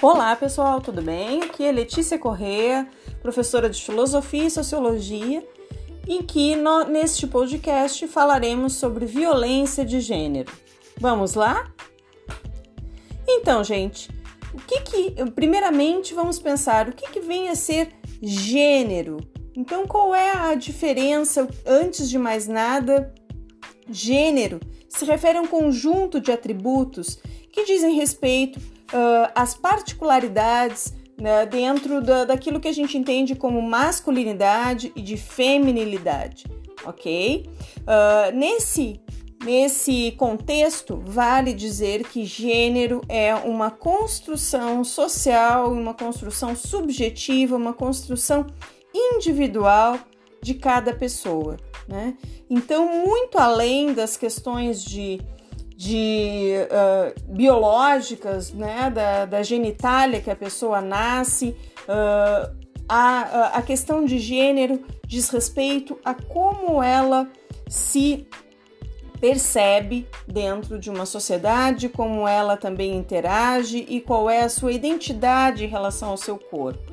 Olá pessoal, tudo bem? Aqui é Letícia Correa, professora de Filosofia e Sociologia, em que no, neste podcast falaremos sobre violência de gênero. Vamos lá? Então, gente, o que que, primeiramente, vamos pensar o que que vem a ser gênero? Então, qual é a diferença? Antes de mais nada, gênero se refere a um conjunto de atributos que dizem respeito uh, às particularidades né, dentro da, daquilo que a gente entende como masculinidade e de feminilidade, ok? Uh, nesse Nesse contexto, vale dizer que gênero é uma construção social, uma construção subjetiva, uma construção individual de cada pessoa. Né? Então, muito além das questões de de uh, biológicas, né, da, da, genitália que a pessoa nasce, uh, a, a questão de gênero diz respeito a como ela se percebe dentro de uma sociedade, como ela também interage e qual é a sua identidade em relação ao seu corpo.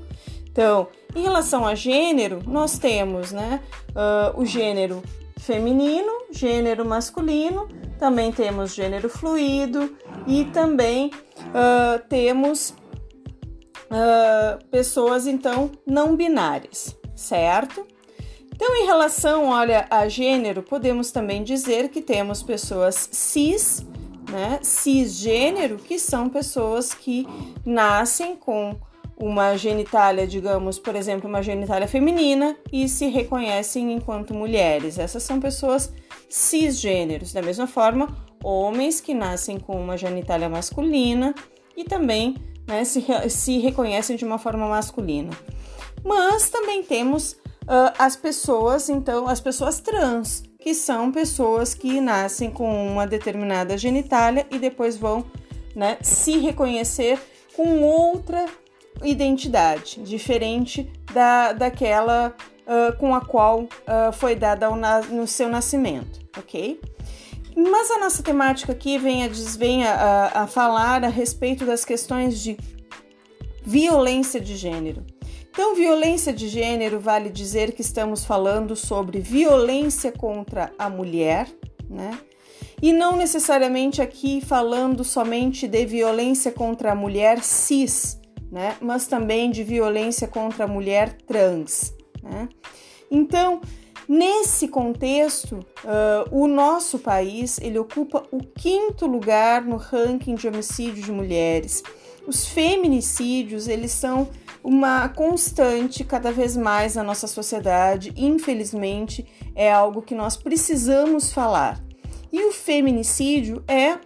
Então, em relação a gênero, nós temos né, uh, o gênero feminino, gênero masculino, também temos gênero fluido e também uh, temos uh, pessoas então não binárias, certo? Então, em relação, olha, a gênero, podemos também dizer que temos pessoas cis, né, cisgênero, que são pessoas que nascem com uma genitália, digamos, por exemplo, uma genitália feminina e se reconhecem enquanto mulheres. Essas são pessoas cisgêneros. Da mesma forma, homens que nascem com uma genitália masculina e também né, se, se reconhecem de uma forma masculina. Mas também temos uh, as pessoas, então, as pessoas trans, que são pessoas que nascem com uma determinada genitália e depois vão né, se reconhecer com outra identidade, diferente da, daquela uh, com a qual uh, foi dada no seu nascimento, ok? Mas a nossa temática aqui vem, a, vem a, a falar a respeito das questões de violência de gênero. Então, violência de gênero vale dizer que estamos falando sobre violência contra a mulher, né? E não necessariamente aqui falando somente de violência contra a mulher cis, né? Mas também de violência contra a mulher trans, né? Então, nesse contexto, uh, o nosso país ele ocupa o quinto lugar no ranking de homicídio de mulheres. Os feminicídios eles são uma constante cada vez mais na nossa sociedade. Infelizmente, é algo que nós precisamos falar. E o feminicídio é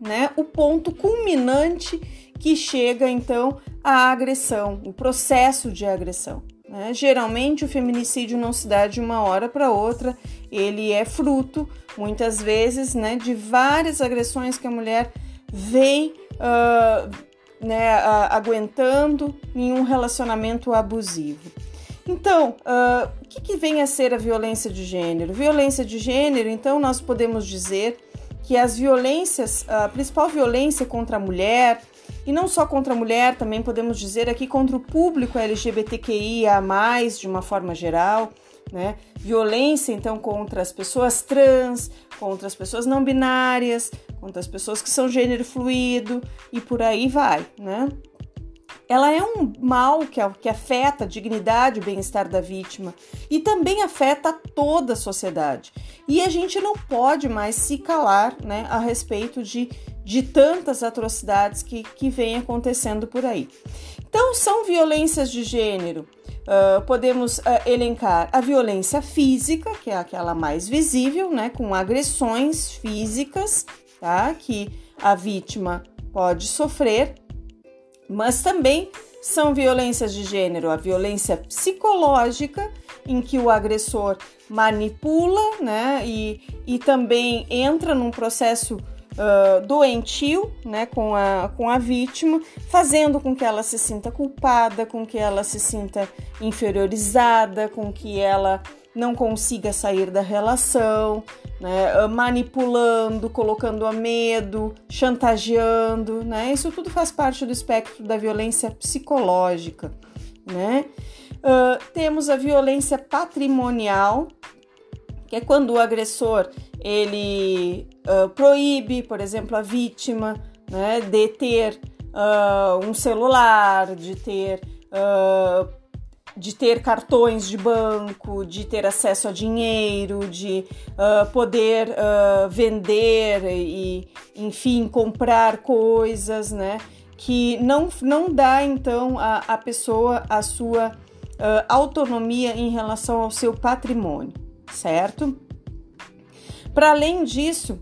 né, o ponto culminante que chega então à agressão, o processo de agressão. Né? Geralmente o feminicídio não se dá de uma hora para outra, ele é fruto, muitas vezes, né, de várias agressões que a mulher vem uh, né, uh, aguentando em um relacionamento abusivo. Então, uh, o que, que vem a ser a violência de gênero? Violência de gênero, então, nós podemos dizer que as violências, a principal violência contra a mulher, e não só contra a mulher, também podemos dizer aqui contra o público LGBTQIA, de uma forma geral, né? Violência, então, contra as pessoas trans, contra as pessoas não binárias, contra as pessoas que são gênero fluido e por aí vai, né? Ela é um mal que, afeta a dignidade e o bem-estar da vítima e também afeta toda a sociedade. E a gente não pode mais se calar né, a respeito de de tantas atrocidades que, que vem acontecendo por aí. Então, são violências de gênero. Uh, podemos uh, elencar a violência física, que é aquela mais visível, né, com agressões físicas, tá, que a vítima pode sofrer, mas também são violências de gênero, a violência psicológica, em que o agressor manipula, né, e, e também entra num processo uh, doentio né, com, a, com a vítima, fazendo com que ela se sinta culpada, com que ela se sinta inferiorizada, com que ela não consiga sair da relação, né, manipulando, colocando a medo, chantageando, né? Isso tudo faz parte do espectro da violência psicológica, né? Uh, temos a violência patrimonial, que é quando o agressor ele uh, proíbe, por exemplo, a vítima né, de ter uh, um celular, de ter de ter cartões de banco, de ter acesso a dinheiro, de uh, poder uh, vender e, enfim, comprar coisas, né? Que não, não dá então a pessoa a sua uh, autonomia em relação ao seu patrimônio, certo? Para além disso,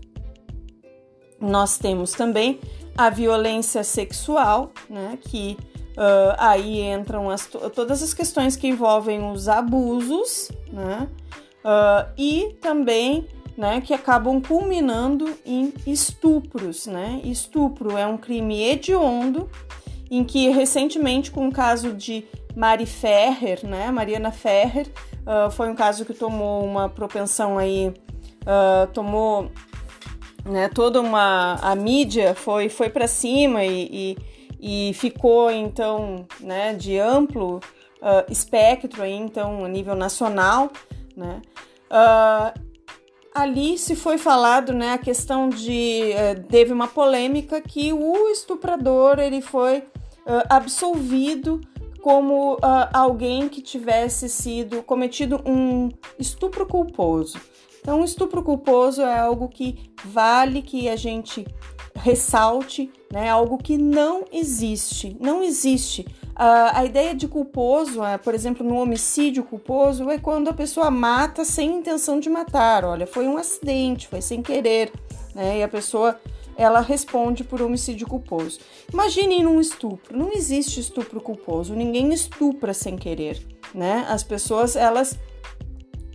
nós temos também a violência sexual, né? Que Uh, aí entram as, todas as questões que envolvem os abusos, né? Uh, e também né, que acabam culminando em estupros. Né? Estupro é um crime hediondo, em que recentemente, com o caso de Mari Ferrer, né, Mariana Ferrer, uh, foi um caso que tomou uma propensão aí, uh, tomou né, toda uma. A mídia foi, foi para cima e, e e ficou então né, de amplo uh, espectro aí, então a nível nacional, né? Ali se foi falado né, a questão de uh, teve uma polêmica que o estuprador ele foi absolvido como alguém que tivesse sido cometido um estupro culposo. Então, estupro culposo é algo que vale que a gente ressalte, né? Algo que não existe, não existe. Uh, a ideia de culposo, uh, por exemplo, no homicídio culposo, é quando a pessoa mata sem intenção de matar. Olha, foi um acidente, foi sem querer, né? E a pessoa ela responde por homicídio culposo. Imaginem num estupro. Não existe estupro culposo. Ninguém estupra sem querer, né? As pessoas elas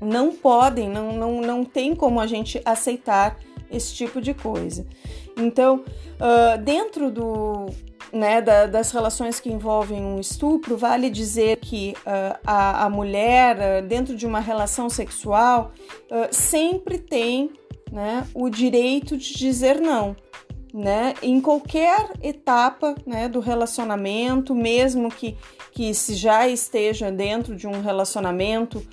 não podem, não, não, não tem como a gente aceitar esse tipo de coisa. Então, uh, dentro do, né, da, das relações que envolvem um estupro, vale dizer que uh, a, a, mulher, uh, dentro de uma relação sexual, sempre tem né, o direito de dizer não. Né, em qualquer etapa né, do relacionamento, mesmo que, que se já esteja dentro de um relacionamento,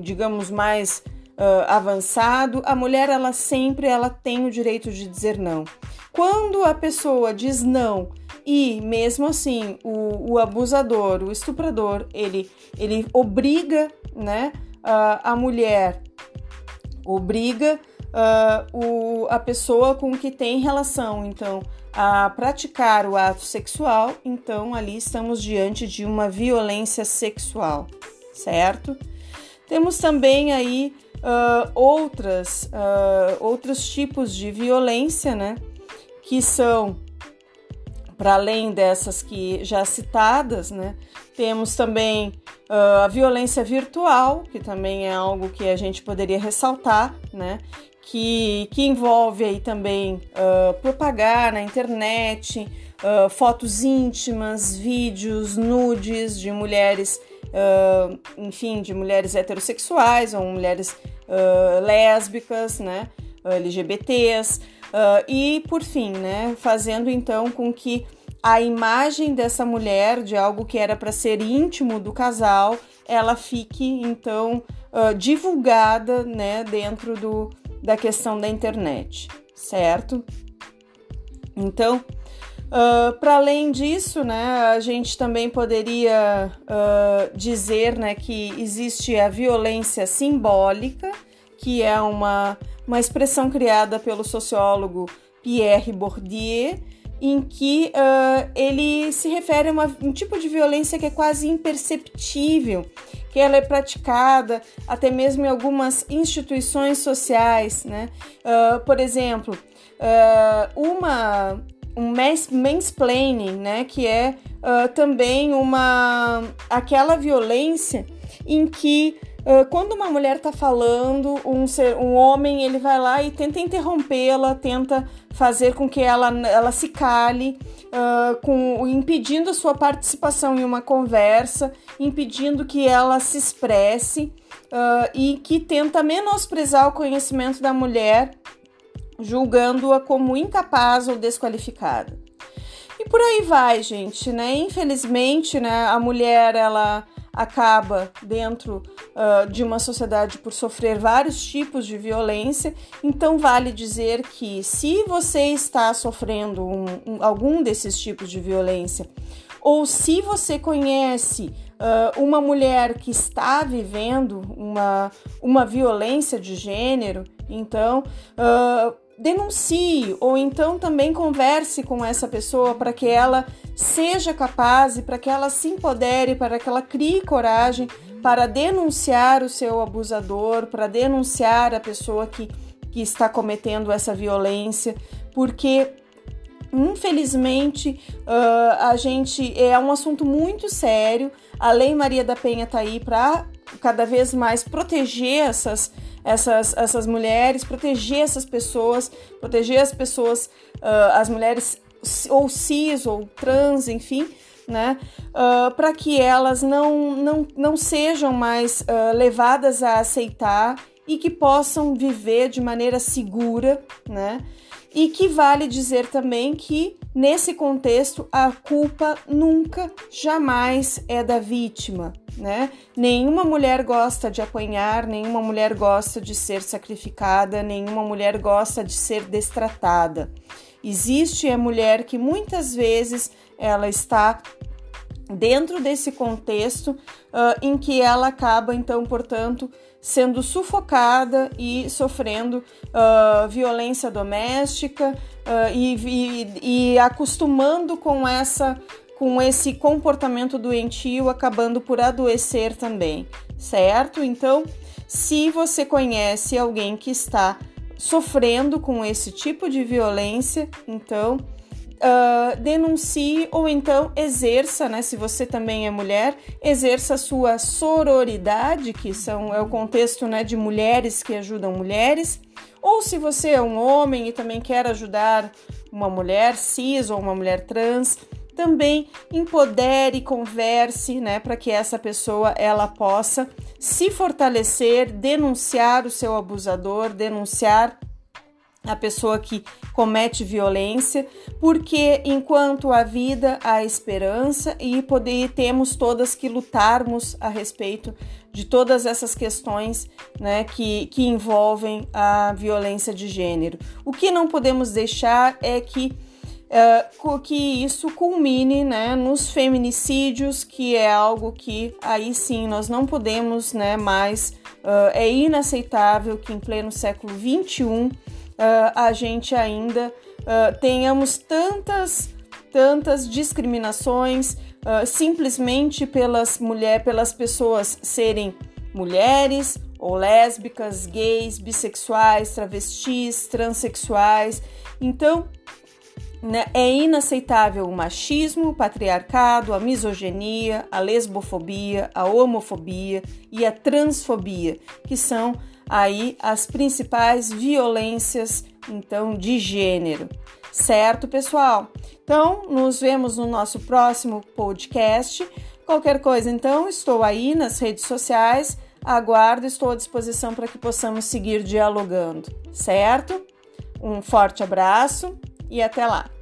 digamos, mais uh, avançado, a mulher ela sempre ela tem o direito de dizer não. Quando a pessoa diz não e mesmo assim o, o abusador, o estuprador, ele, ele obriga né, uh, a mulher, obriga uh, o, a pessoa com que tem relação, então, a praticar o ato sexual, então ali estamos diante de uma violência sexual, certo? Temos também aí uh, outras, uh, outros tipos de violência, né? Que são, para além dessas que já citadas, né? Temos também uh, a violência virtual, que também é algo que a gente poderia ressaltar, né? Que, que envolve aí também propagar na internet fotos íntimas, vídeos, nudes de mulheres uh, enfim, de mulheres heterossexuais ou mulheres uh, lésbicas, né, LGBTs, uh, e por fim, né, fazendo então com que a imagem dessa mulher, de algo que era para ser íntimo do casal, ela fique então divulgada, né, dentro do, da questão da internet, certo? Então, Uh, Para além disso, né, a gente também poderia uh, dizer né, que existe a violência simbólica, que é uma, uma expressão criada pelo sociólogo Pierre Bourdieu, em que uh, ele se refere a uma, um tipo de violência que é quase imperceptível, que ela é praticada até mesmo em algumas instituições sociais. Né? por exemplo, uma um mansplaining, né, que é uh, também uma aquela violência em que uh, quando uma mulher está falando, um, ser, um homem ele vai lá e tenta interrompê-la, tenta fazer com que ela, ela se cale, uh, com, impedindo a sua participação em uma conversa, impedindo que ela se expresse. uh, e que tenta menosprezar o conhecimento da mulher, julgando-a como incapaz ou desqualificada. E por aí vai, gente, né? Infelizmente, né, a mulher ela acaba dentro uh, de uma sociedade por sofrer vários tipos de violência. Então, vale dizer que se você está sofrendo um, um, algum desses tipos de violência, ou se você conhece uh, uma mulher que está vivendo uma, uma violência de gênero, então. Uh, denuncie ou então também converse com essa pessoa para que ela seja capaz e para que ela se empodere, para que ela crie coragem para denunciar o seu abusador, para denunciar a pessoa que, que está cometendo essa violência, porque infelizmente uh, a gente é um assunto muito sério. A Lei Maria da Penha está aí para cada vez mais proteger essas essas, essas mulheres, proteger essas pessoas, proteger as pessoas, uh, as mulheres ou cis ou trans, enfim, né, uh, para que elas não, não, não sejam mais uh, levadas a aceitar e que possam viver de maneira segura, né? E que vale dizer também que nesse contexto a culpa nunca, jamais é da vítima, né? Nenhuma mulher gosta de apanhar, nenhuma mulher gosta de ser sacrificada, nenhuma mulher gosta de ser destratada. Existe a mulher que muitas vezes ela está dentro desse contexto uh, em que ela acaba, então, portanto, sendo sufocada e sofrendo uh, violência doméstica uh, e, e, e acostumando com essa com esse comportamento doentio, acabando por adoecer também, certo? Então, se você conhece alguém que está sofrendo com esse tipo de violência, então uh, denuncie ou então exerça, né? Se você também é mulher, exerça a sua sororidade, que são, é o contexto né, de mulheres que ajudam mulheres. Ou se você é um homem e também quer ajudar uma mulher cis ou uma mulher trans, também empodere, converse, né, para que essa pessoa ela possa se fortalecer, denunciar o seu abusador, denunciar a pessoa que comete violência, porque enquanto há vida, há esperança e poder, temos todas que lutarmos a respeito de todas essas questões né, que, que envolvem a violência de gênero. O que não podemos deixar é que Uh, que isso culmine né, nos feminicídios, que é algo que aí sim nós não podemos né, mais, uh, é inaceitável que em pleno século XXI uh, a gente ainda uh, tenhamos tantas, tantas discriminações uh, simplesmente pelas mulheres, pelas pessoas serem mulheres ou lésbicas, gays, bissexuais, travestis, transexuais. Então, né, é inaceitável o machismo, o patriarcado, a misoginia, a lesbofobia, a homofobia e a transfobia, que são aí as principais violências então de gênero. Certo, pessoal? Então, nos vemos no nosso próximo podcast. Qualquer coisa, então, estou aí nas redes sociais. Aguardo, estou à disposição para que possamos seguir dialogando, certo? Um forte abraço e até lá!